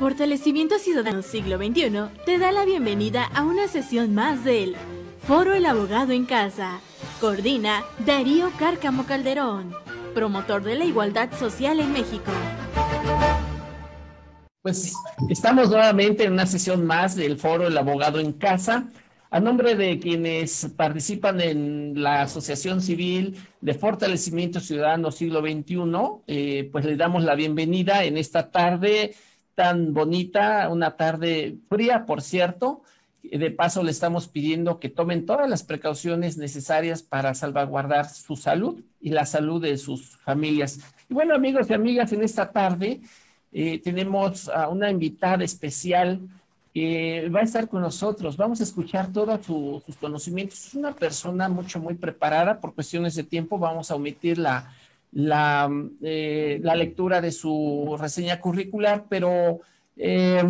Fortalecimiento Ciudadano Siglo XXI te da la bienvenida a una sesión más del Foro El Abogado en Casa. Coordina Darío Cárcamo Calderón, promotor de la igualdad social en México. Pues estamos nuevamente en una sesión más del Foro El Abogado en Casa. A nombre de quienes participan en la Asociación Civil de Fortalecimiento Ciudadano Siglo XXI, eh, pues les damos la bienvenida en esta tarde tan bonita, una tarde fría, por cierto. De paso, le estamos pidiendo que tomen todas las precauciones necesarias para salvaguardar su salud y la salud de sus familias. Y bueno, amigos y amigas, en esta tarde eh, tenemos a una invitada especial que va a estar con nosotros. Vamos a escuchar todos sus conocimientos. Es una persona mucho, muy preparada. Por cuestiones de tiempo, vamos a omitir la, la, eh, la lectura de su reseña curricular, pero eh,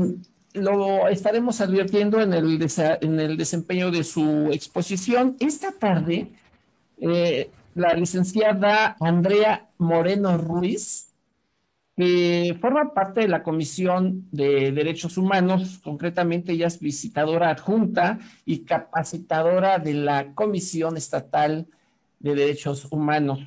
lo estaremos advirtiendo en el, en el desempeño de su exposición. Esta tarde, eh, la licenciada Andrea Moreno Ruiz, que forma parte de la Comisión de Derechos Humanos, concretamente ella es visitadora adjunta y capacitadora de la Comisión Estatal de Derechos Humanos.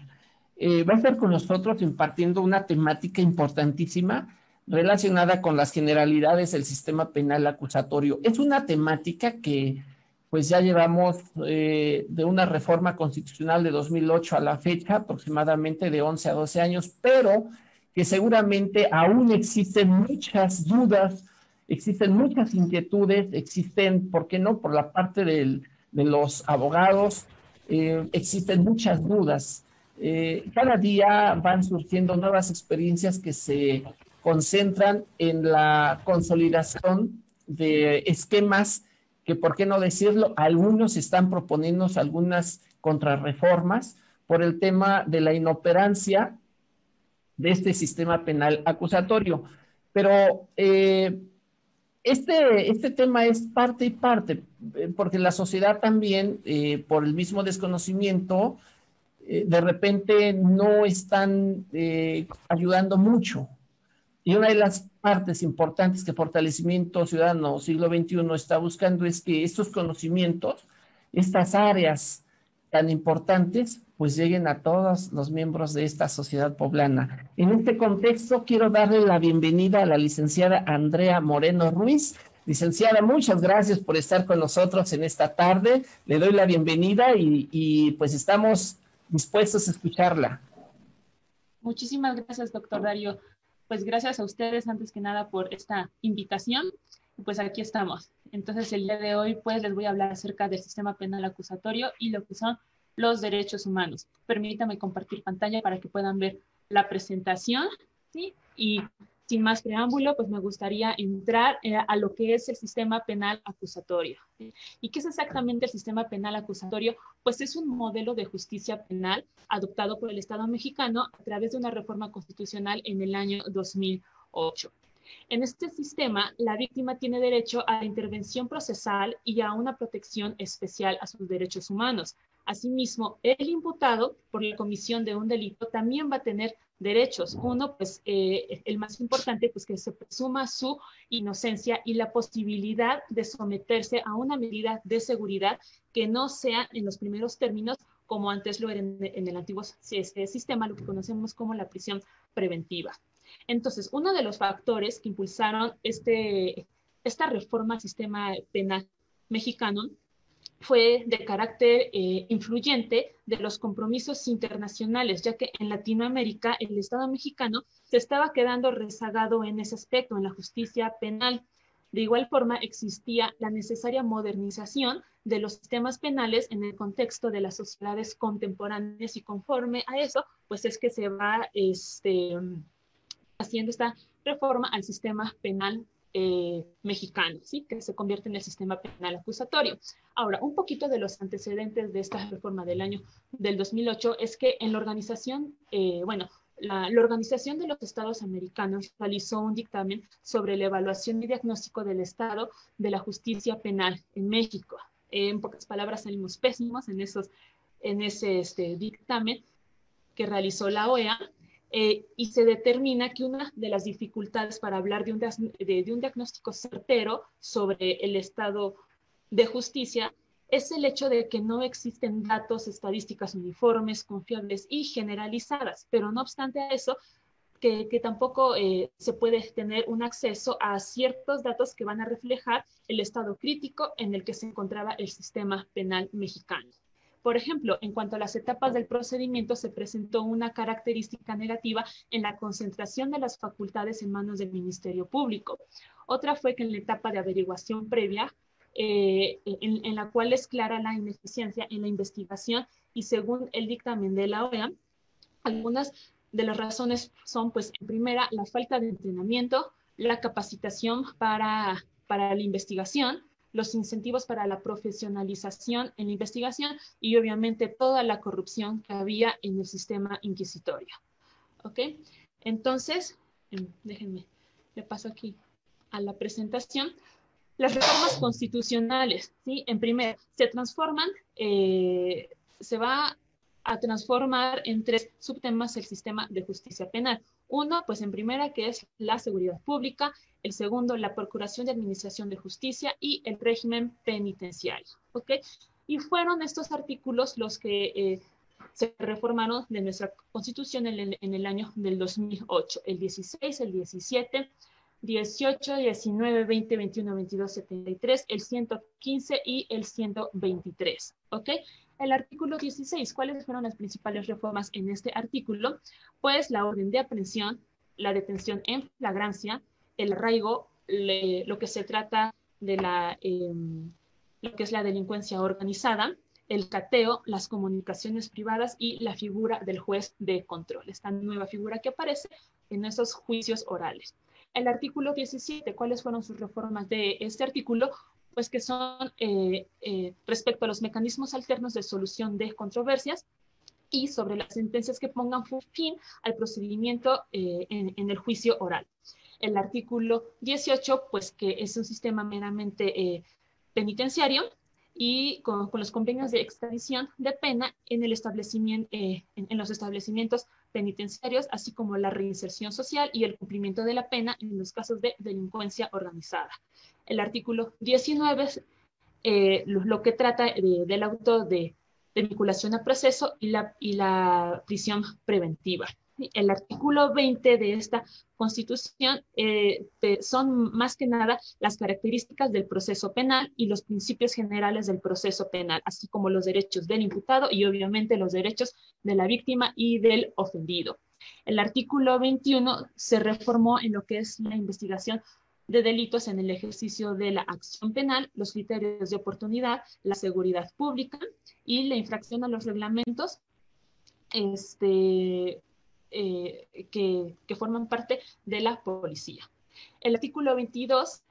Eh, va a estar con nosotros impartiendo una temática importantísima relacionada con las generalidades del sistema penal acusatorio. Es una temática que pues ya llevamos eh, de una reforma constitucional de 2008 a la fecha, aproximadamente de 11 a 12 años, pero que seguramente aún existen muchas dudas, existen muchas inquietudes, existen, ¿por qué no?, por la parte de los abogados, eh, existen muchas dudas. Eh, cada día van surgiendo nuevas experiencias que se concentran en la consolidación de esquemas que, por qué no decirlo, algunos están proponiendo algunas contrarreformas por el tema de la inoperancia de este sistema penal acusatorio. Pero eh, este, este tema es parte y parte, eh, porque la sociedad también, por el mismo desconocimiento, eh, de repente no están eh, ayudando mucho. Y una de las partes importantes que Fortalecimiento Ciudadano Siglo XXI está buscando es que estos conocimientos, estas áreas tan importantes, pues lleguen a todos los miembros de esta sociedad poblana. En este contexto, quiero darle la bienvenida a la licenciada Andrea Moreno Ruiz. Licenciada, muchas gracias por estar con nosotros en esta tarde. Le doy la bienvenida y, y pues estamos dispuestos a escucharla. Muchísimas gracias, doctor Darío. Pues gracias a ustedes, antes que nada, por esta invitación. Pues aquí estamos. Entonces, el día de hoy, pues les voy a hablar acerca del sistema penal acusatorio y lo que son los derechos humanos. Permítame compartir pantalla para que puedan ver la presentación. ¿sí? Y sin más preámbulo, pues me gustaría entrar eh, a lo que es el sistema penal acusatorio. ¿Y qué es exactamente el sistema penal acusatorio? Pues es un modelo de justicia penal adoptado por el Estado mexicano a través de una reforma constitucional en el año 2008. En este sistema, la víctima tiene derecho a la intervención procesal y a una protección especial a sus derechos humanos. Asimismo, el imputado por la comisión de un delito también va a tener derechos. Uno, pues eh, el más importante, pues que se presuma su inocencia y la posibilidad de someterse a una medida de seguridad que no sea en los primeros términos como antes lo era en, el antiguo sistema, lo que conocemos como la prisión preventiva. Entonces, uno de los factores que impulsaron este, esta reforma al sistema penal mexicano fue de carácter eh, influyente de los compromisos internacionales, ya que en Latinoamérica el Estado mexicano se estaba quedando rezagado en ese aspecto, en la justicia penal. De igual forma, existía la necesaria modernización de los sistemas penales en el contexto de las sociedades contemporáneas y conforme a eso, pues es que se va este, haciendo esta reforma al sistema penal eh, mexicano, ¿sí? que se convierte en el sistema penal acusatorio. Ahora, un poquito de los antecedentes de esta reforma del año del 2008 es que en la organización, eh, bueno, la, Organización de los Estados Americanos realizó un dictamen sobre la evaluación y diagnóstico del estado de la justicia penal en México. en pocas palabras, salimos pésimos en, esos, en ese este, dictamen que realizó la OEA eh, y se determina que una de las dificultades para hablar de un, diagnóstico certero sobre el estado de justicia es el hecho de que no existen datos, estadísticas uniformes, confiables y generalizadas, pero no obstante eso, que, tampoco eh, se puede tener un acceso a ciertos datos que van a reflejar el estado crítico en el que se encontraba el sistema penal mexicano. Por ejemplo, en cuanto a las etapas del procedimiento, se presentó una característica negativa en la concentración de las facultades en manos del Ministerio Público. Otra fue que en la etapa de averiguación previa, eh, en, la cual es clara la ineficiencia en la investigación y según el dictamen de la OEA, algunas de las razones son, pues, en primera, la falta de entrenamiento, la capacitación para, para la investigación, los incentivos para la profesionalización en la investigación y obviamente toda la corrupción que había en el sistema inquisitorio. ¿Ok? Entonces, em, déjenme, le paso aquí a la presentación. Las reformas constitucionales, ¿sí? En primer, se transforman, eh, se va a transformar en tres subtemas el sistema de justicia penal. Uno, pues en primera, que es la seguridad pública, el segundo, la procuración de administración de justicia y el régimen penitenciario. ¿Ok? Y fueron estos artículos los que eh, se reformaron de nuestra constitución en el, en el, año del 2008, el 16, el 17, 18, 19, 20, 21, 22, 73, el 115 y el 123. ¿Ok? El artículo 16, ¿cuáles fueron las principales reformas en este artículo? Pues la orden de aprehensión, la detención en flagrancia, el arraigo, lo que se trata de la, em, lo que es la delincuencia organizada, el cateo, las comunicaciones privadas y la figura del juez de control, esta nueva figura que aparece en esos juicios orales. El artículo 17, ¿cuáles fueron sus reformas de este artículo? Pues que son eh, eh, respecto a los mecanismos alternos de solución de controversias y sobre las sentencias que pongan fin al procedimiento eh, en, el juicio oral. El artículo 18, pues que es un sistema meramente penitenciario y con, los convenios de extradición de pena en, los establecimientos penitenciarios, así como la reinserción social y el cumplimiento de la pena en los casos de delincuencia organizada el artículo 19, eh, lo, que trata del auto de, vinculación a proceso y la, y la prisión preventiva. El artículo 20 de esta constitución eh, son más que nada las características del proceso penal y los principios generales del proceso penal, así como los derechos del imputado y obviamente los derechos de la víctima y del ofendido. El artículo 21 se reformó en lo que es la investigación de delitos en el ejercicio de la acción penal, los criterios de oportunidad, la seguridad pública y la infracción a los reglamentos este, eh, que, forman parte de la policía. El artículo 22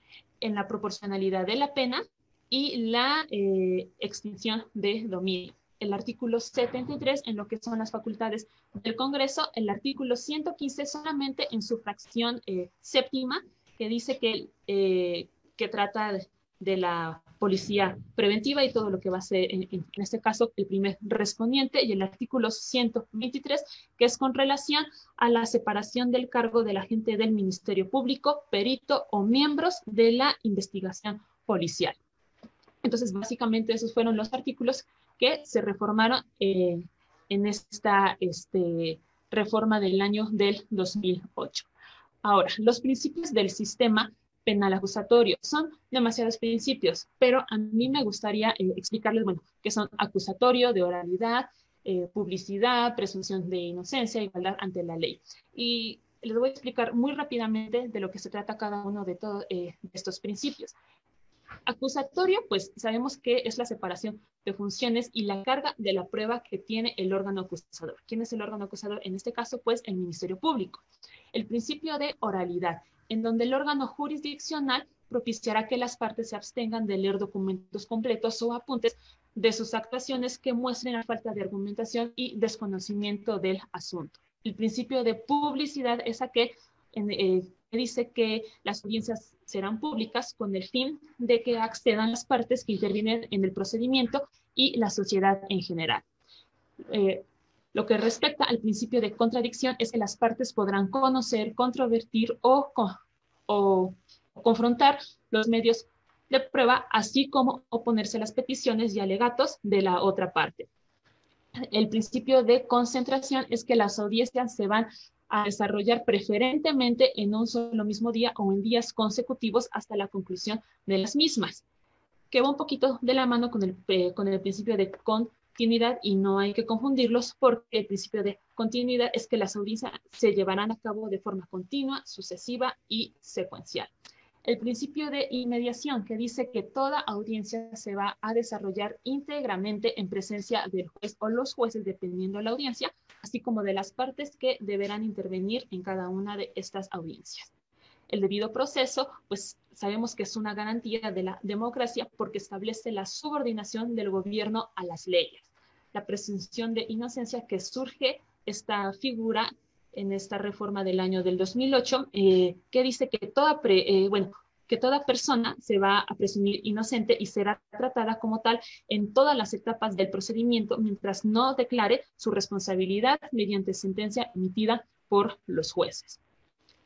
en la proporcionalidad de la pena y la eh, extinción de dominio. El artículo 73 en lo que son las facultades del Congreso. El artículo 115 solamente en su fracción eh, séptima que dice que, eh, que trata de, la policía preventiva y todo lo que va a ser, en, este caso, el primer respondiente, y el artículo 123, que es con relación a la separación del cargo del agente del Ministerio Público, perito o miembros de la investigación policial. Entonces, básicamente, esos fueron los artículos que se reformaron eh, en esta este, reforma del año del 2008. Ahora, los principios del sistema penal acusatorio son demasiados principios, pero a mí me gustaría eh, explicarles, bueno, que son acusatorio, de oralidad, eh, publicidad, presunción de inocencia, igualdad ante la ley. Y les voy a explicar muy rápidamente de lo que se trata cada uno de todos eh, estos principios. Acusatorio, pues sabemos que es la separación de funciones y la carga de la prueba que tiene el órgano acusador. ¿Quién es el órgano acusador? En este caso, pues el Ministerio Público. El principio de oralidad, en donde el órgano jurisdiccional propiciará que las partes se abstengan de leer documentos completos o apuntes de sus actuaciones que muestren la falta de argumentación y desconocimiento del asunto. El principio de publicidad es aquel eh, que dice que las audiencias serán públicas con el fin de que accedan las partes que intervienen en el procedimiento y la sociedad en general. Eh, Lo que respecta al principio de contradicción es que las partes podrán conocer, controvertir o, o confrontar los medios de prueba, así como oponerse a las peticiones y alegatos de la otra parte. El principio de concentración es que las audiencias se van a desarrollar preferentemente en un solo mismo día o en días consecutivos hasta la conclusión de las mismas, que un poquito de la mano con el, eh, con el principio de continuidad y no hay que confundirlos porque el principio de continuidad es que las audiencias se llevarán a cabo de forma continua, sucesiva y secuencial el principio de inmediación, que dice que toda audiencia se va a desarrollar íntegramente en presencia del juez o los jueces, dependiendo de la audiencia, así como de las partes que deberán intervenir en cada una de estas audiencias. El debido proceso, pues sabemos que es una garantía de la democracia porque establece la subordinación del gobierno a las leyes. La presunción de inocencia que surge esta figura en esta reforma del año del 2008, eh, que dice que toda, eh, bueno, que toda persona se va a presumir inocente y será tratada como tal en todas las etapas del procedimiento mientras no declare su responsabilidad mediante sentencia emitida por los jueces.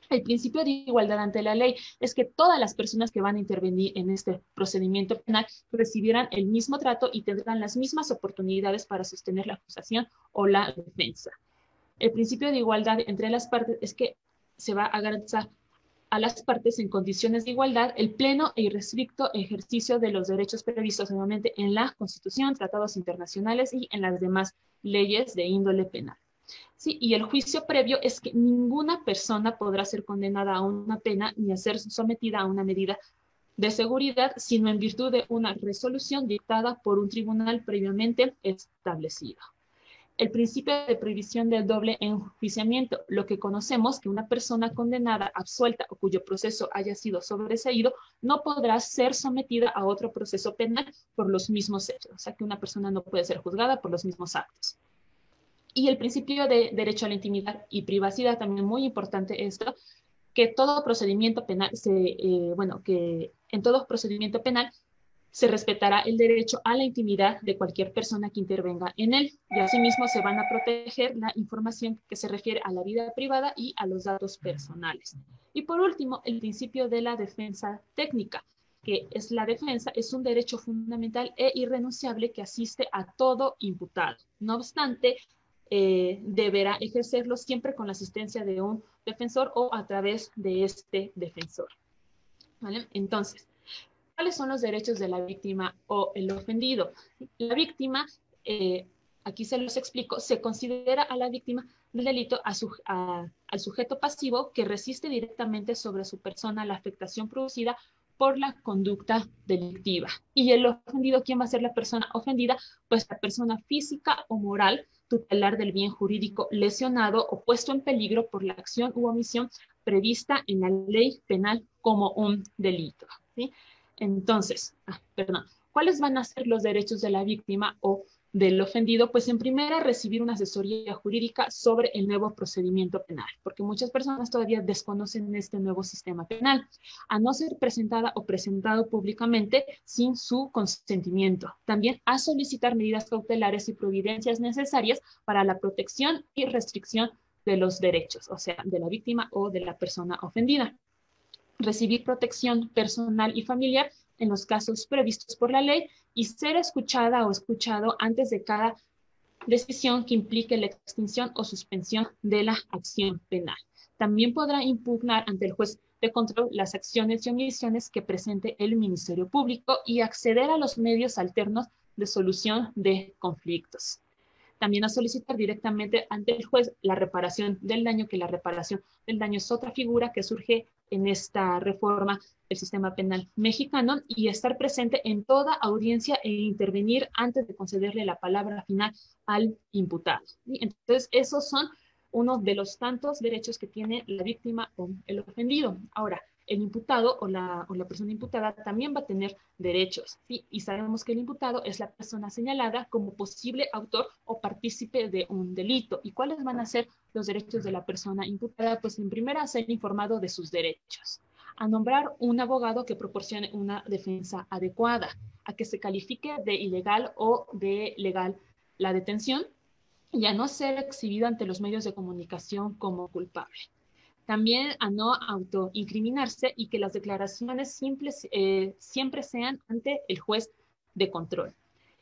El principio de igualdad ante la ley es que todas las personas que van a intervenir en este procedimiento penal recibirán el mismo trato y tendrán las mismas oportunidades para sostener la acusación o la defensa. El principio de igualdad entre las partes es que se va a garantizar a las partes en condiciones de igualdad el pleno e irrestricto ejercicio de los derechos previstos nuevamente en la Constitución, tratados internacionales y en las demás leyes de índole penal. Sí, y el juicio previo es que ninguna persona podrá ser condenada a una pena ni a ser sometida a una medida de seguridad, sino en virtud de una resolución dictada por un tribunal previamente establecido el principio de prohibición del doble enjuiciamiento, lo que conocemos que una persona condenada, absuelta o cuyo proceso haya sido sobreseído, no podrá ser sometida a otro proceso penal por los mismos hechos, o sea que una persona no puede ser juzgada por los mismos actos. Y el principio de derecho a la intimidad y privacidad, también muy importante esto, que todo procedimiento penal, se, eh, bueno, que en todo procedimiento penal se respetará el derecho a la intimidad de cualquier persona que intervenga en él y asimismo se van a proteger la información que se refiere a la vida privada y a los datos personales. Y por último, el principio de la defensa técnica, que es la defensa, es un derecho fundamental e irrenunciable que asiste a todo imputado. No obstante, eh, deberá ejercerlo siempre con la asistencia de un defensor o a través de este defensor. Entonces, ¿Cuáles son los derechos de la víctima o el ofendido? La víctima, eh, aquí se los explico, se considera a la víctima del delito al sujeto pasivo que resiste directamente sobre su persona la afectación producida por la conducta delictiva. Y el ofendido, ¿quién va a ser la persona ofendida? Pues la persona física o moral tutelar del bien jurídico lesionado o puesto en peligro por la acción u omisión prevista en la ley penal como un delito. ¿sí? Entonces, ah, perdón, ¿cuáles van a ser los derechos de la víctima o del ofendido? Pues en primera, recibir una asesoría jurídica sobre el nuevo procedimiento penal, porque muchas personas todavía desconocen este nuevo sistema penal, a no ser presentada o presentado públicamente sin su consentimiento. También a solicitar medidas cautelares y providencias necesarias para la protección y restricción de los derechos, o sea, de la víctima o de la persona ofendida recibir protección personal y familiar en los casos previstos por la ley y ser escuchada o escuchado antes de cada decisión que implique la extinción o suspensión de la acción penal. También podrá impugnar ante el juez de control las acciones y omisiones que presente el Ministerio Público y acceder a los medios alternos de solución de conflictos también a solicitar directamente ante el juez la reparación del daño, que la reparación del daño es otra figura que surge en esta reforma del sistema penal mexicano y estar presente en toda audiencia e intervenir antes de concederle la palabra final al imputado. Entonces, esos son uno de los tantos derechos que tiene la víctima o el ofendido. Ahora, el imputado o la, persona imputada también va a tener derechos, Y sabemos que el imputado es la persona señalada como posible autor o partícipe de un delito. ¿Y cuáles van a ser los derechos de la persona imputada? Pues en primera, ser informado de sus derechos, a nombrar un abogado que proporcione una defensa adecuada, a que se califique de ilegal o de legal la detención, y a no ser exhibido ante los medios de comunicación como culpable. También a no autoincriminarse y que las declaraciones simples, eh, siempre sean ante el juez de control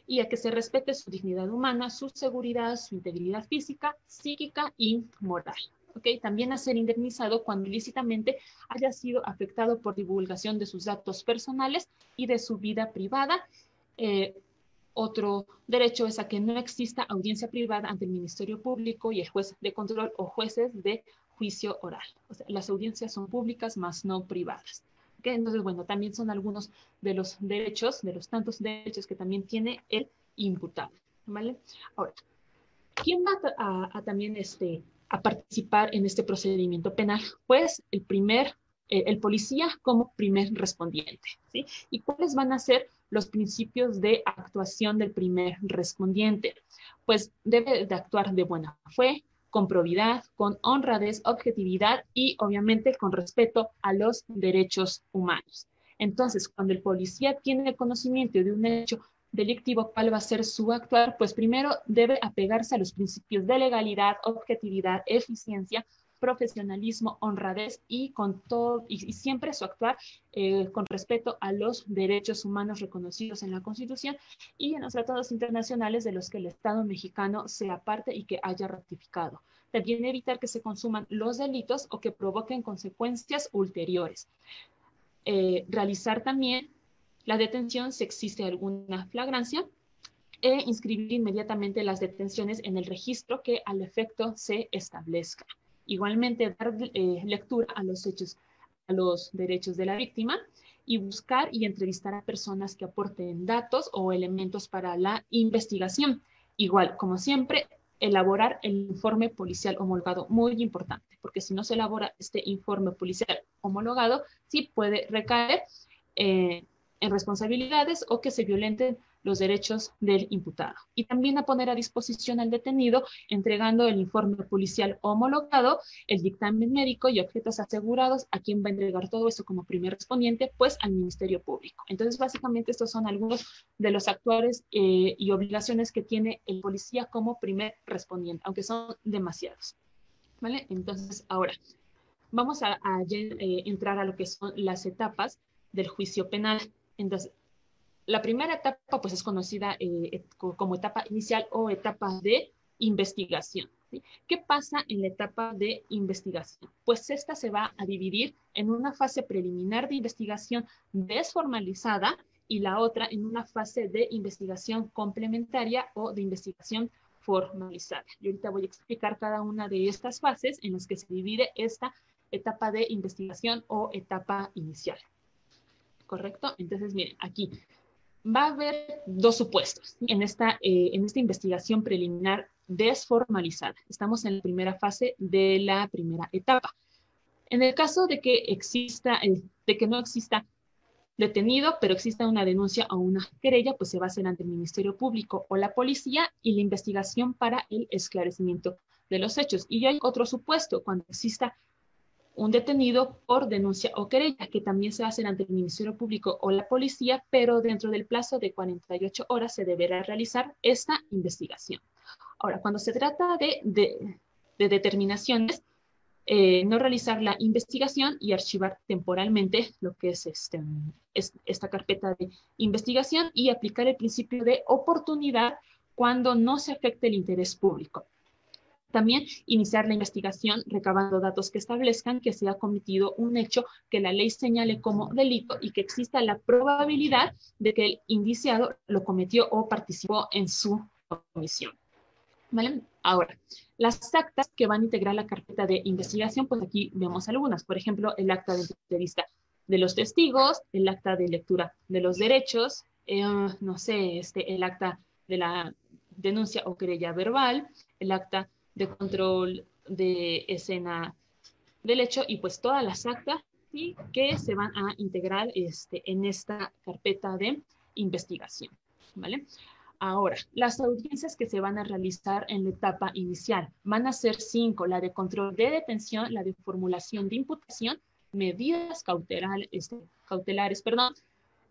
y a que se respete su dignidad humana, su seguridad, su integridad física, psíquica y moral. ¿okay? También a ser indemnizado cuando ilícitamente haya sido afectado por divulgación de sus datos personales y de su vida privada. Eh, otro derecho es a que no exista audiencia privada ante el Ministerio Público y el juez de control o jueces de juicio oral. O sea, las audiencias son públicas, más no privadas. Entonces, bueno, también son algunos de los derechos, de los tantos derechos que también tiene el imputado. ¿Vale? Ahora, ¿quién va a, también este, a participar en este procedimiento penal? Pues el primer, eh, el policía como primer respondiente. ¿sí? ¿Y cuáles van a ser los principios de actuación del primer respondiente? Pues debe de actuar de buena fe, con probidad, con honradez, objetividad y obviamente con respeto a los derechos humanos. Entonces, cuando el policía tiene conocimiento de un hecho delictivo, ¿cuál va a ser su actuar? Pues primero debe apegarse a los principios de legalidad, objetividad, eficiencia, profesionalismo, honradez y con todo y, siempre su actuar eh, con respeto a los derechos humanos reconocidos en la Constitución y en los tratados internacionales de los que el Estado mexicano sea parte y que haya ratificado. También evitar que se consuman los delitos o que provoquen consecuencias ulteriores. Eh, realizar también la detención si existe alguna flagrancia e inscribir inmediatamente las detenciones en el registro que al efecto se establezca. Igualmente, dar eh, lectura a los hechos, a los derechos de la víctima y buscar y entrevistar a personas que aporten datos o elementos para la investigación. Igual, como siempre, elaborar el informe policial homologado, muy importante, porque si no se elabora este informe policial homologado, sí puede recaer eh, en responsabilidades o que se violenten los derechos del imputado. Y también a poner a disposición al detenido, entregando el informe policial homologado, el dictamen médico y objetos asegurados, a quien va a entregar todo eso como primer respondiente, pues al Ministerio Público. Entonces, básicamente, estos son algunos de los actuales eh, y obligaciones que tiene el policía como primer respondiente, aunque son demasiados. ¿Vale? Entonces, ahora, vamos a, eh, entrar a lo que son las etapas del juicio penal. Entonces, la primera etapa pues es conocida eh, como etapa inicial o etapa de investigación. ¿Qué pasa en la etapa de investigación? Pues esta se va a dividir en una fase preliminar de investigación desformalizada y la otra en una fase de investigación complementaria o de investigación formalizada. Y ahorita voy a explicar cada una de estas fases en las que se divide esta etapa de investigación o etapa inicial. ¿Correcto? Entonces, miren, aquí va a haber dos supuestos en esta, eh, en esta investigación preliminar desformalizada. Estamos en la primera fase de la primera etapa. En el caso de que exista, de que no exista detenido, pero exista una denuncia o una querella, pues se va a hacer ante el Ministerio Público o la policía y la investigación para el esclarecimiento de los hechos. Y hay otro supuesto, cuando exista un detenido por denuncia o querella, que también se hace ante el Ministerio Público o la policía, pero dentro del plazo de 48 horas se deberá realizar esta investigación. Ahora, cuando se trata de, determinaciones, eh, no realizar la investigación y archivar temporalmente lo que es, este, es esta carpeta de investigación y aplicar el principio de oportunidad cuando no se afecte el interés público. También iniciar la investigación recabando datos que establezcan que se ha cometido un hecho que la ley señale como delito y que exista la probabilidad de que el indiciado lo cometió o participó en su comisión. ¿Vale? Ahora, las actas que van a integrar la carpeta de investigación, pues aquí vemos algunas. Por ejemplo, el acta de entrevista de los testigos, el acta de lectura de los derechos, eh, no sé, este, el acta de la denuncia o querella verbal, el acta de control de escena del hecho y pues todas las actas que se van a integrar este, en esta carpeta de investigación. ¿vale? Ahora, las audiencias que se van a realizar en la etapa inicial van a ser cinco, la de control de detención, la de formulación de imputación, medidas este, cautelares perdón,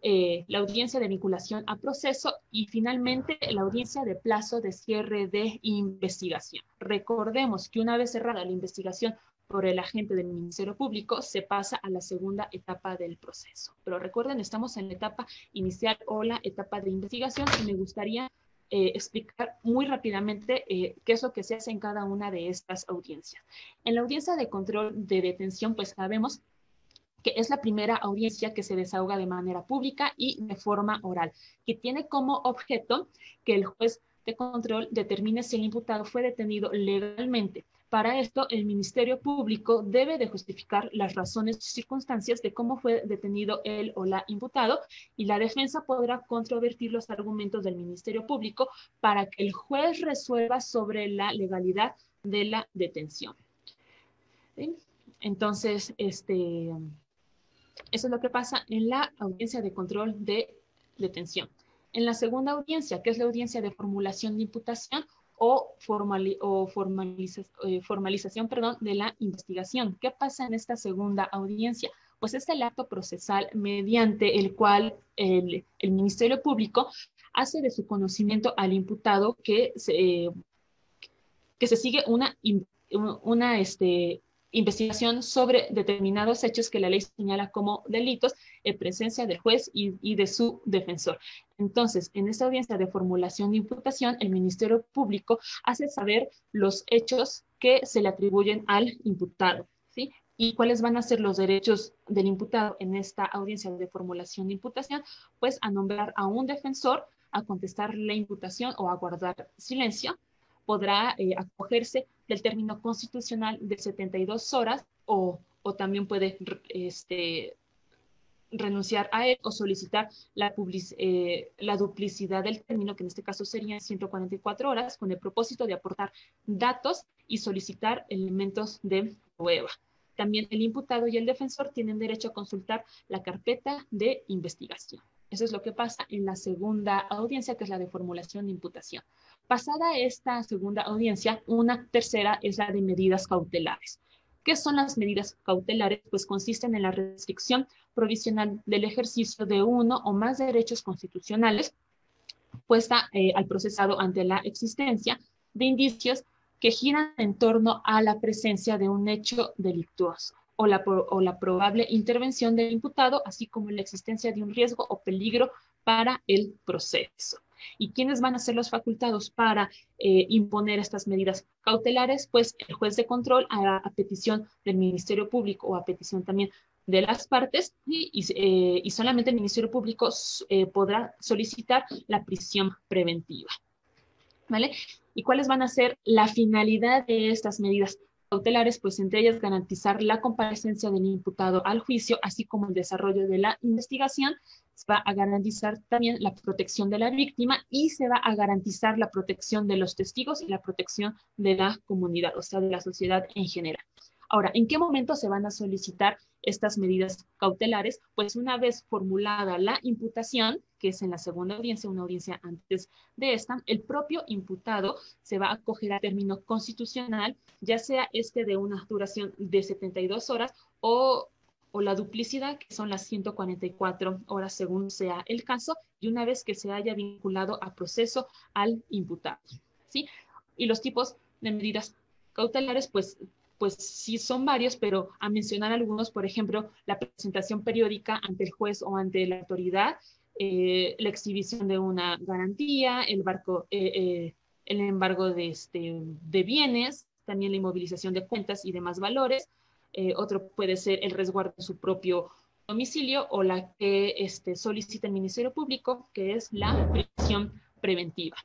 eh, la audiencia de vinculación a proceso y finalmente la audiencia de plazo de cierre de investigación. Recordemos que una vez cerrada la investigación por el agente del Ministerio Público, se pasa a la segunda etapa del proceso. Pero recuerden, estamos en la etapa inicial o la etapa de investigación y me gustaría eh, explicar muy rápidamente eh, qué es lo que se hace en cada una de estas audiencias. En la audiencia de control de detención, pues sabemos que es la primera audiencia que se desahoga de manera pública y de forma oral, que tiene como objeto que el juez de control determine si el imputado fue detenido legalmente. Para esto, el Ministerio Público debe de justificar las razones y circunstancias de cómo fue detenido el o la imputado y la defensa podrá controvertir los argumentos del Ministerio Público para que el juez resuelva sobre la legalidad de la detención. Entonces, este, eso es lo que pasa en la audiencia de control de detención. En la segunda audiencia, que es la audiencia de formulación de imputación o, o eh, formalización perdón, de la investigación. ¿Qué pasa en esta segunda audiencia? Pues es el acto procesal mediante el cual el, Ministerio Público hace de su conocimiento al imputado que se, que se sigue una, una este, investigación sobre determinados hechos que la ley señala como delitos en presencia del juez y, de su defensor. Entonces, en esta audiencia de formulación de imputación, el Ministerio Público hace saber los hechos que se le atribuyen al imputado, ¿sí? ¿Y cuáles van a ser los derechos del imputado en esta audiencia de formulación de imputación? Pues a nombrar a un defensor, a contestar la imputación o a guardar silencio, podrá eh, acogerse del término constitucional de 72 horas o, también puede este, renunciar a él o solicitar la, eh, la duplicidad del término, que en este caso serían 144 horas, con el propósito de aportar datos y solicitar elementos de prueba. También el imputado y el defensor tienen derecho a consultar la carpeta de investigación. Eso es lo que pasa en la segunda audiencia, que es la de formulación de imputación. Pasada esta segunda audiencia, una tercera es la de medidas cautelares. ¿Qué son las medidas cautelares? Pues consisten en la restricción provisional del ejercicio de uno o más derechos constitucionales puesta eh, al procesado ante la existencia de indicios que giran en torno a la presencia de un hecho delictuoso o la, o la probable intervención del imputado, así como la existencia de un riesgo o peligro para el proceso. ¿Y quiénes van a ser los facultados para eh, imponer estas medidas cautelares? Pues el juez de control a, petición del Ministerio Público o a petición también de las partes y, y, eh, solamente el Ministerio Público eh, podrá solicitar la prisión preventiva. ¿Vale? ¿Y cuáles van a ser la finalidad de estas medidas cautelares? Pues entre ellas garantizar la comparecencia del imputado al juicio, así como el desarrollo de la investigación va a garantizar también la protección de la víctima y se va a garantizar la protección de los testigos y la protección de la comunidad, o sea, de la sociedad en general. Ahora, ¿en qué momento se van a solicitar estas medidas cautelares? Pues una vez formulada la imputación, que es en la segunda audiencia, una audiencia antes de esta, el propio imputado se va a acoger a término constitucional, ya sea este de una duración de 72 horas o la duplicidad, que son las 144 horas según sea el caso, y una vez que se haya vinculado a proceso al imputado. ¿sí? Y los tipos de medidas cautelares, pues, pues sí son varios, pero a mencionar algunos, por ejemplo, la presentación periódica ante el juez o ante la autoridad, eh, la exhibición de una garantía, el, barco, eh, eh, el embargo de, este, de bienes, también la inmovilización de cuentas y demás valores, otro puede ser el resguardo de su propio domicilio o la que este, solicita el Ministerio Público, que es la prisión preventiva.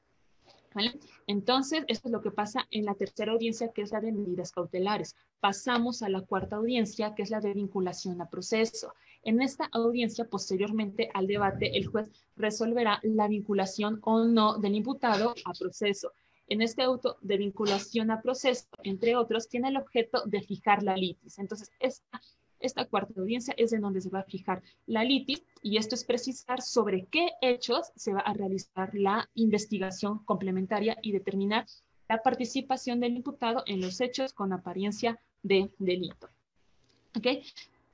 Entonces, esto es lo que pasa en la tercera audiencia, que es la de medidas cautelares. Pasamos a la cuarta audiencia, que es la de vinculación a proceso. En esta audiencia, posteriormente al debate, el juez resolverá la vinculación o no del imputado a proceso. En este auto de vinculación a proceso, entre otros, tiene el objeto de fijar la litis. Entonces, esta, esta cuarta audiencia es en donde se va a fijar la litis y esto es precisar sobre qué hechos se va a realizar la investigación complementaria y determinar la participación del imputado en los hechos con apariencia de delito. ¿Okay?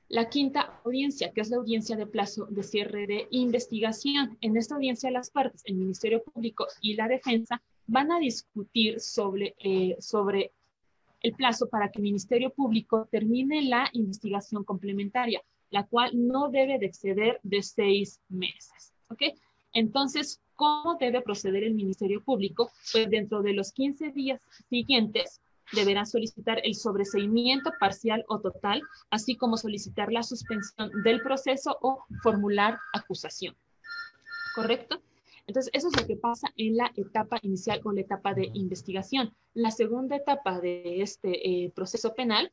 La quinta audiencia, que es la audiencia de plazo de cierre de investigación. En esta audiencia las partes, el Ministerio Público y la defensa, van a discutir sobre, eh, sobre el plazo para que el Ministerio Público termine la investigación complementaria, la cual no debe de exceder de seis meses. ¿Ok? Entonces, ¿cómo debe proceder el Ministerio Público? Pues dentro de los 15 días siguientes deberá solicitar el sobreseimiento parcial o total, así como solicitar la suspensión del proceso o formular acusación. ¿Correcto? Entonces, eso es lo que pasa en la etapa inicial o la etapa de investigación. La segunda etapa de este eh, proceso penal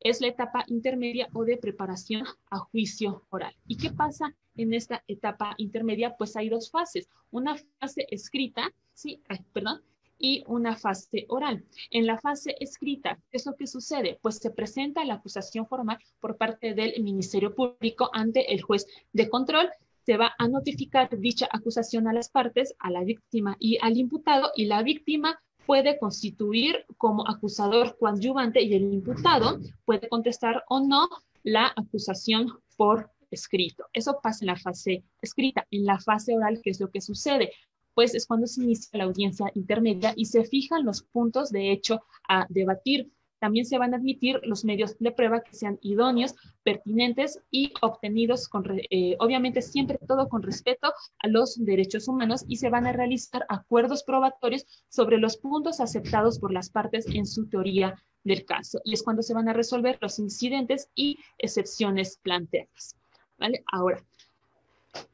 es la etapa intermedia o de preparación a juicio oral. ¿Y qué pasa en esta etapa intermedia? Pues hay dos fases. Una fase escrita, sí, perdón, y una fase oral. En la fase escrita, ¿qué es lo que sucede? Pues se presenta la acusación formal por parte del Ministerio Público ante el juez de control. Se va a notificar dicha acusación a las partes, a la víctima y al imputado, y la víctima puede constituir como acusador coadyuvante y el imputado puede contestar o no la acusación por escrito. Eso pasa en la fase escrita. En la fase oral, ¿qué es lo que sucede? pues es cuando se inicia la audiencia intermedia y se fijan los puntos de hecho a debatir. También se van a admitir los medios de prueba que sean idóneos, pertinentes y obtenidos con, eh, obviamente siempre todo con respeto a los derechos humanos y se van a realizar acuerdos probatorios sobre los puntos aceptados por las partes en su teoría del caso. Y es cuando se van a resolver los incidentes y excepciones planteadas. ¿Vale? Ahora,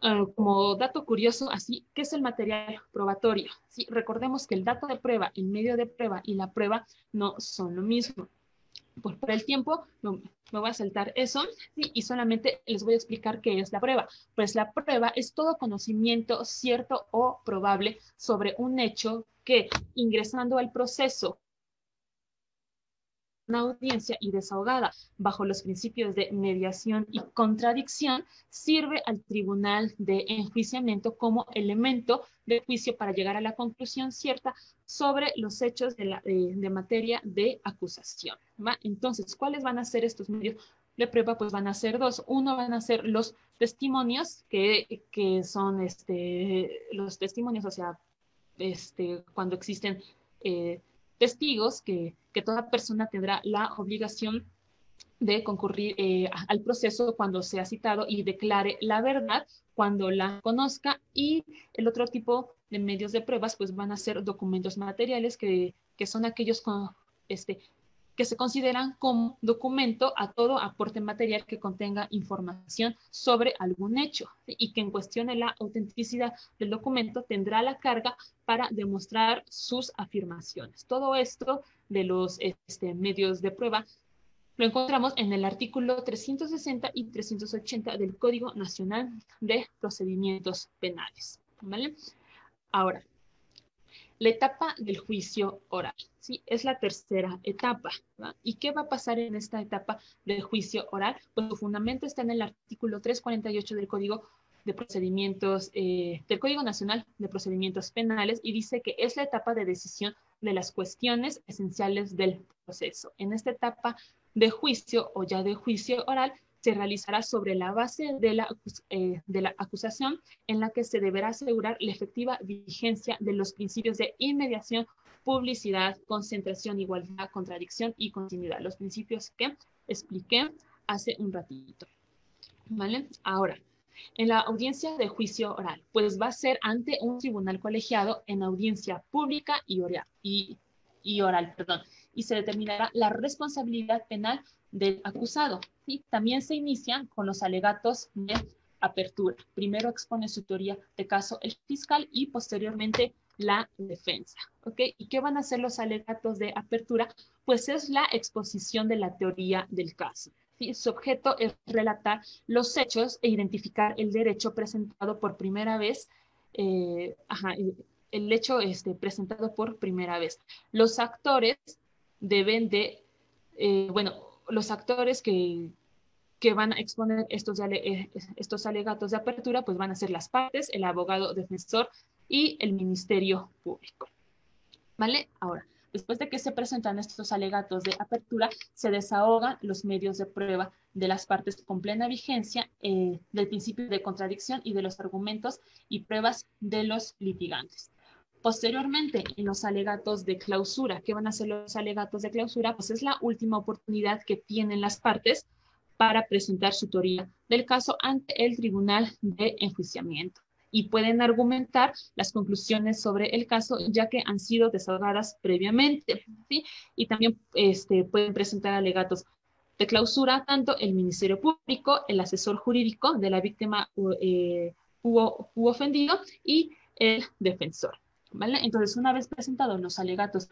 Ah, como dato curioso, ¿qué es el material probatorio? Sí, recordemos que el dato de prueba, el medio de prueba y la prueba no son lo mismo. Por, el tiempo, me, voy a saltar eso y solamente les voy a explicar qué es la prueba. Pues la prueba es todo conocimiento cierto o probable sobre un hecho que ingresando al proceso audiencia y desahogada bajo los principios de mediación y contradicción, sirve al tribunal de enjuiciamiento como elemento de juicio para llegar a la conclusión cierta sobre los hechos de, la, de, materia de acusación. Entonces, ¿cuáles van a ser estos medios de prueba? Pues van a ser dos. Uno van a ser los testimonios, que, que son este, los testimonios, o sea, este, cuando existen eh, testigos que, toda persona tendrá la obligación de concurrir eh, al proceso cuando sea citado y declare la verdad cuando la conozca. Y el otro tipo de medios de pruebas pues van a ser documentos materiales que, que son aquellos con, este, que se consideran como documento a todo aporte material que contenga información sobre algún hecho y que en cuestión la autenticidad del documento tendrá la carga para demostrar sus afirmaciones. Todo esto de los este, medios de prueba lo encontramos en el artículo 360 y 380 del Código Nacional de Procedimientos Penales. ¿vale? Ahora, la etapa del juicio oral, ¿sí? Es la tercera etapa. ¿Y qué va a pasar en esta etapa del juicio oral? Pues su fundamento está en el artículo 348 del Código de Procedimientos, eh, del Código Nacional de Procedimientos Penales y dice que es la etapa de decisión de las cuestiones esenciales del proceso. En esta etapa de juicio o ya de juicio oral se realizará sobre la base de la, eh, de la acusación en la que se deberá asegurar la efectiva vigencia de los principios de inmediación, publicidad, concentración, igualdad, contradicción y continuidad. Los principios que expliqué hace un ratito. ¿Vale? Ahora, en la audiencia de juicio oral, pues va a ser ante un tribunal colegiado en audiencia pública y oral, y, y oral perdón, y se determinará la responsabilidad penal del acusado. También se inicia con los alegatos de apertura. Primero expone su teoría de caso el fiscal y posteriormente la defensa. ¿ok? ¿Y qué van a ser los alegatos de apertura? Pues es la exposición de la teoría del caso. Su objeto es relatar los hechos e identificar el derecho presentado por primera vez. Eh, el hecho este, presentado por primera vez. Los actores deben de, eh, bueno, los actores que, van a exponer estos, eh, estos alegatos de apertura, pues van a ser las partes, el abogado defensor y el Ministerio Público. ¿Vale? Ahora, Después de que se presentan estos alegatos de apertura, se desahogan los medios de prueba de las partes con plena vigencia eh, del principio de contradicción y de los argumentos y pruebas de los litigantes. Posteriormente, en los alegatos de clausura, ¿qué van a ser los alegatos de clausura? Pues es la última oportunidad que tienen las partes para presentar su teoría del caso ante el tribunal de enjuiciamiento y pueden argumentar las conclusiones sobre el caso ya que han sido desahogadas previamente. Y también este, pueden presentar alegatos de clausura tanto el Ministerio Público, el asesor jurídico de la víctima eh, u, ofendido y el defensor. Entonces, una vez presentados los alegatos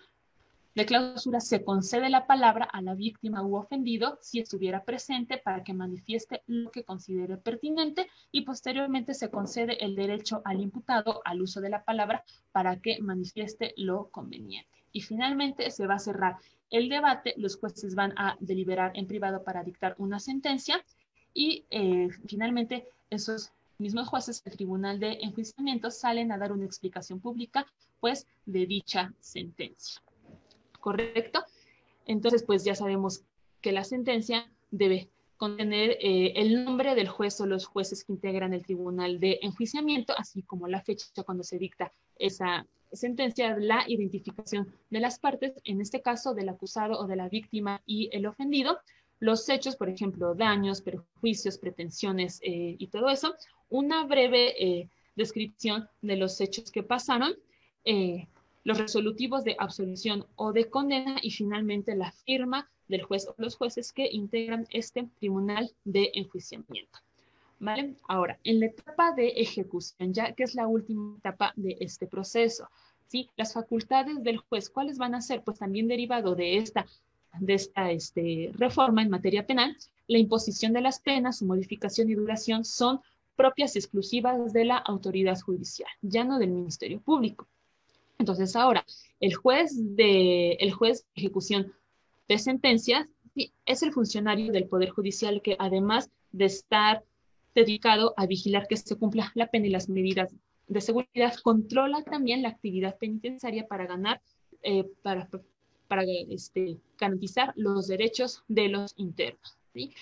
de clausura se concede la palabra a la víctima u ofendido si estuviera presente para que manifieste lo que considere pertinente y posteriormente se concede el derecho al imputado al uso de la palabra para que manifieste lo conveniente. Y finalmente se va a cerrar el debate, los jueces van a deliberar en privado para dictar una sentencia y eh, finalmente esos mismos jueces del Tribunal de Enjuiciamiento salen a dar una explicación pública pues de dicha sentencia. ¿correcto? Entonces, pues ya sabemos que la sentencia debe contener eh, el nombre del juez o los jueces que integran el tribunal de enjuiciamiento, así como la fecha cuando se dicta esa sentencia, la identificación de las partes, en este caso del acusado o de la víctima y el ofendido, los hechos, por ejemplo, daños, perjuicios, pretensiones eh, y todo eso, una breve eh, descripción de los hechos que pasaron, los resolutivos de absolución o de condena y finalmente la firma del juez o los jueces que integran este tribunal de enjuiciamiento. ¿Vale? Ahora, en la etapa de ejecución, ya que es la última etapa de este proceso, ¿sí? Las facultades del juez, ¿cuáles van a ser? Pues también derivado de esta, de esta este, reforma en materia penal, la imposición de las penas, su modificación y duración son propias y exclusivas de la autoridad judicial, ya no del Ministerio Público. Entonces ahora, el juez de, el juez de ejecución de sentencias es el funcionario del Poder Judicial que además de estar dedicado a vigilar que se cumpla la pena y las medidas de seguridad, controla también la actividad penitenciaria para ganar, eh, para, para este, garantizar los derechos de los internos. ¿sí?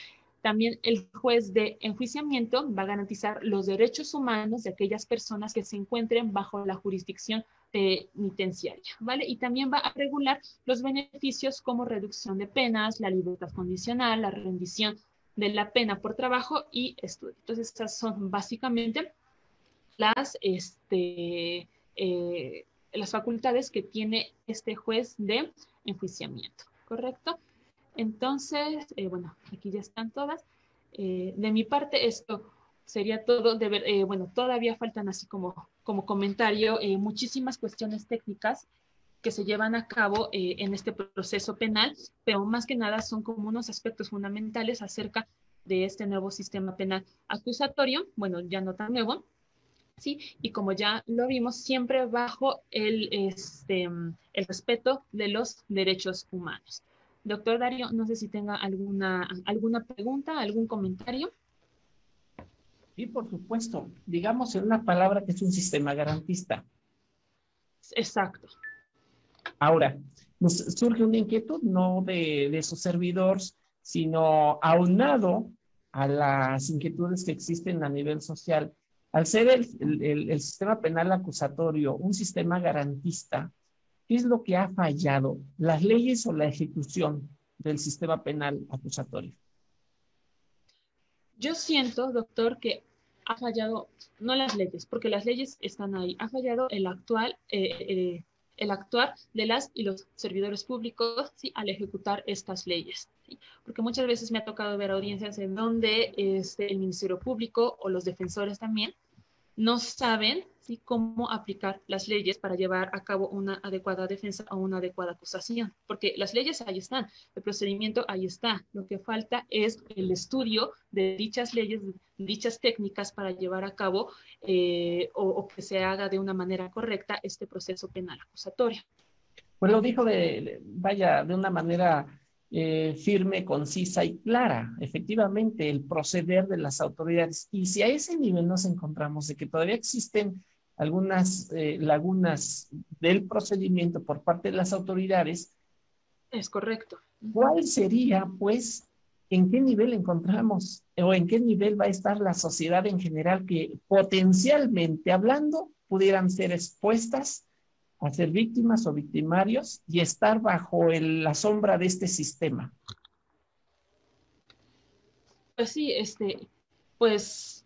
También el juez de enjuiciamiento va a garantizar los derechos humanos de aquellas personas que se encuentren bajo la jurisdicción penitenciaria, ¿vale? Y también va a regular los beneficios como reducción de penas, la libertad condicional, la rendición de la pena por trabajo y estudio. Entonces, estas son básicamente las, este, eh, las facultades que tiene este juez de enjuiciamiento, ¿correcto? Entonces, eh, bueno, aquí ya están todas. Eh, de mi parte, esto sería todo. De ver, eh, bueno, todavía faltan así como, como comentario muchísimas cuestiones técnicas que se llevan a cabo en este proceso penal, pero más que nada son como unos aspectos fundamentales acerca de este nuevo sistema penal acusatorio, bueno, ya no tan nuevo, ¿sí? Y como ya lo vimos, siempre bajo el, este, el respeto de los derechos humanos. Doctor Darío, no sé si tenga alguna, alguna pregunta, algún comentario. Sí, por supuesto. Digamos en una palabra que es un sistema garantista. Exacto. Ahora, nos surge una inquietud no de, de sus servidores, sino aunado a las inquietudes que existen a nivel social. Al ser el sistema penal acusatorio un sistema garantista, ¿Qué es lo que ha fallado? ¿Las leyes o la ejecución del sistema penal acusatorio? Yo siento, doctor, que ha fallado, no las leyes, porque las leyes están ahí, ha fallado el actual, eh, eh, el actuar de las y los servidores públicos ¿sí? al ejecutar estas leyes. Porque muchas veces me ha tocado ver audiencias en donde este, el Ministerio Público o los defensores también no saben cómo aplicar las leyes para llevar a cabo una adecuada defensa o una adecuada acusación, porque las leyes ahí están, el procedimiento ahí está, lo que falta es el estudio de dichas leyes, dichas técnicas para llevar a cabo eh, o, que se haga de una manera correcta este proceso penal acusatorio. Pues lo dijo de, vaya, de una manera eh, firme, concisa y clara, efectivamente, el proceder de las autoridades. Y si a ese nivel nos encontramos de que todavía existen algunas eh, lagunas del procedimiento por parte de las autoridades. Es correcto. ¿Cuál sería, pues, en qué nivel encontramos o en qué nivel va a estar la sociedad en general que potencialmente hablando pudieran ser expuestas a ser víctimas o victimarios y estar bajo la sombra de este sistema? Pues sí, este, pues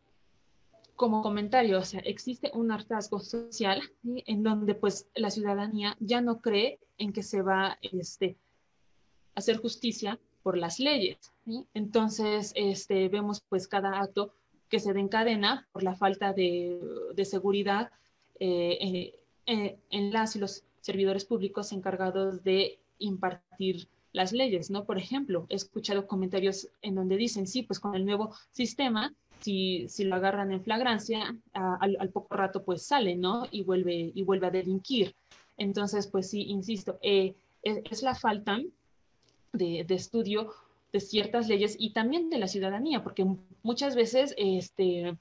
como comentario, o sea, existe un hartazgo social en donde pues la ciudadanía ya no cree en que se va este, a hacer justicia por las leyes. Entonces, este, vemos pues cada acto que se encadena por la falta de, seguridad eh, eh, eh, en las y los servidores públicos encargados de impartir las leyes, ¿no? Por ejemplo, he escuchado comentarios en donde dicen, sí, pues con el nuevo sistema, si, si lo agarran en flagrancia, al, poco rato pues sale, ¿no? Y vuelve, y vuelve a delinquir. Entonces, pues sí, insisto, es, es, la falta de, de, estudio de ciertas leyes y también de la ciudadanía, porque muchas veces este,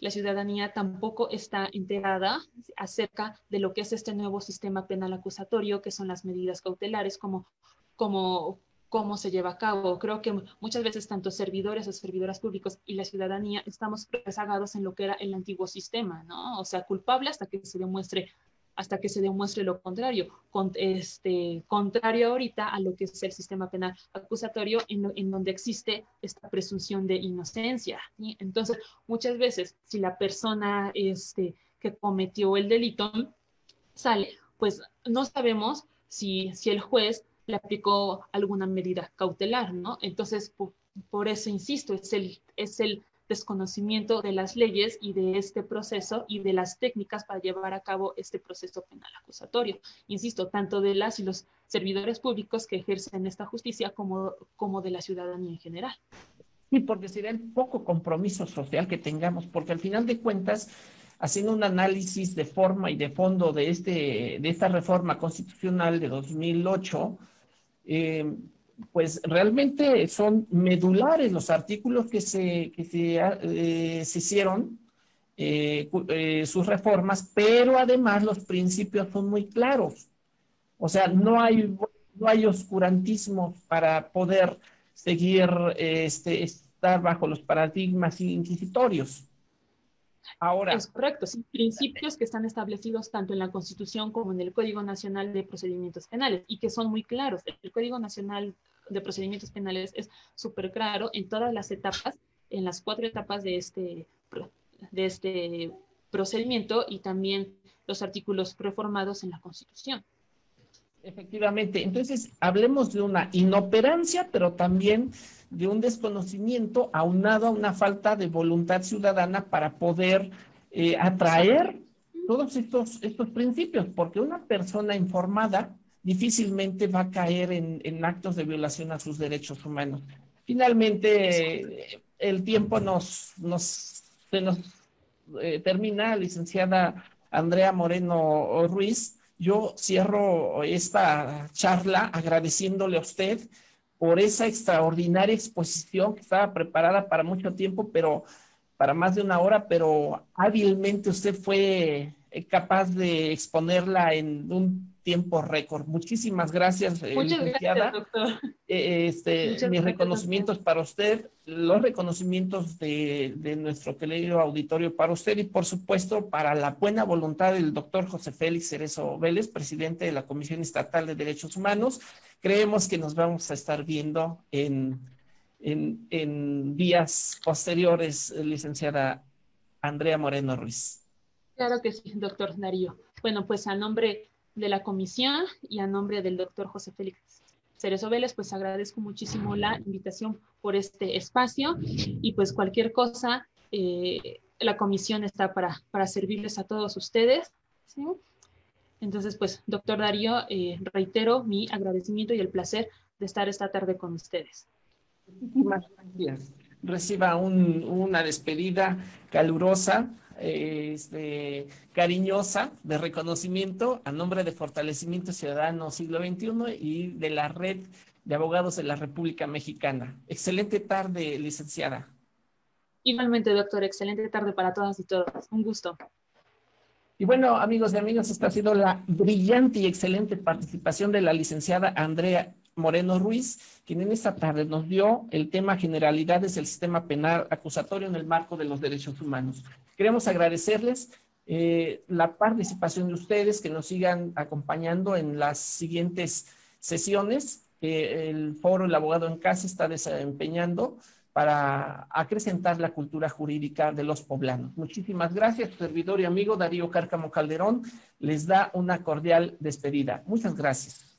la ciudadanía tampoco está enterada acerca de lo que es este nuevo sistema penal acusatorio, que son las medidas cautelares, como, como cómo se lleva a cabo. Creo que muchas veces tanto servidores o servidoras públicos y la ciudadanía estamos rezagados en lo que era el antiguo sistema, ¿no? O sea, culpable hasta que se demuestre hasta que se demuestre lo contrario, con, este, contrario ahorita a lo que es el sistema penal acusatorio, en, en donde existe esta presunción de inocencia. Entonces, muchas veces, si la persona este, que cometió el delito sale, pues no sabemos si, si el juez le aplicó alguna medida cautelar, ¿no? Entonces, por, por eso insisto, es el, es el desconocimiento de las leyes y de este proceso y de las técnicas para llevar a cabo este proceso penal acusatorio. Insisto, tanto de las y los servidores públicos que ejercen esta justicia como, como de la ciudadanía en general. Sí, porque sería el poco compromiso social que tengamos, porque al final de cuentas, haciendo un análisis de forma y de fondo de, este, de esta reforma constitucional de 2008, eh, pues realmente son medulares los artículos que se, que se, eh, hicieron, eh, eh, sus reformas, pero además los principios son muy claros. O sea, no hay, no hay oscurantismo para poder seguir, este, estar bajo los paradigmas inquisitorios. Ahora. Es correcto, sí, principios que están establecidos tanto en la Constitución como en el Código Nacional de Procedimientos Penales y que son muy claros. El Código Nacional de Procedimientos Penales es súper claro en todas las etapas, en las cuatro etapas este, de este procedimiento y también los artículos reformados en la Constitución. Efectivamente, entonces hablemos de una inoperancia, pero también de un desconocimiento aunado a una falta de voluntad ciudadana para poder eh, atraer todos estos, estos principios, porque una persona informada difícilmente va a caer en, actos de violación a sus derechos humanos. Finalmente, el tiempo nos, nos, se nos eh, termina, licenciada Andrea Moreno Ruiz. Yo cierro esta charla agradeciéndole a usted por esa extraordinaria exposición que estaba preparada para mucho tiempo, pero para más de una hora, pero hábilmente usted fue capaz de exponerla en un tiempo récord. Muchísimas gracias, eh, Muchas Gracias, doctor. Eh, este, mis reconocimientos para usted, los reconocimientos de, de, nuestro querido auditorio para usted y, por supuesto, para la buena voluntad del doctor José Félix Cerezo Vélez, presidente de la Comisión Estatal de Derechos Humanos. Creemos que nos vamos a estar viendo en, en, en días posteriores, licenciada Andrea Moreno Ruiz. Claro que sí, doctor Darío. Bueno, pues a nombre de la comisión y a nombre del doctor José Félix Cerezo Vélez, pues agradezco muchísimo la invitación por este espacio y pues cualquier cosa, eh, la comisión está para, para servirles a todos ustedes. Entonces, pues, doctor Darío, eh, reitero mi agradecimiento y el placer de estar esta tarde con ustedes. Muchísimas gracias. Reciba una despedida calurosa este, cariñosa de reconocimiento a nombre de Fortalecimiento Ciudadano Siglo XXI y de la Red de Abogados de la República Mexicana. Excelente tarde, licenciada. Igualmente, doctor, excelente tarde para todas y todos. Un gusto. Y bueno, amigos y amigas, esta ha sido la brillante y excelente participación de la licenciada Andrea Moreno Ruiz, quien en esta tarde nos dio el tema generalidades del sistema penal acusatorio en el marco de los derechos humanos. Queremos agradecerles eh, la participación de ustedes, que nos sigan acompañando en las siguientes sesiones que el foro El Abogado en Casa está desempeñando para acrecentar la cultura jurídica de los poblanos. Muchísimas gracias, servidor y amigo Darío Cárcamo Calderón les da una cordial despedida. Muchas gracias.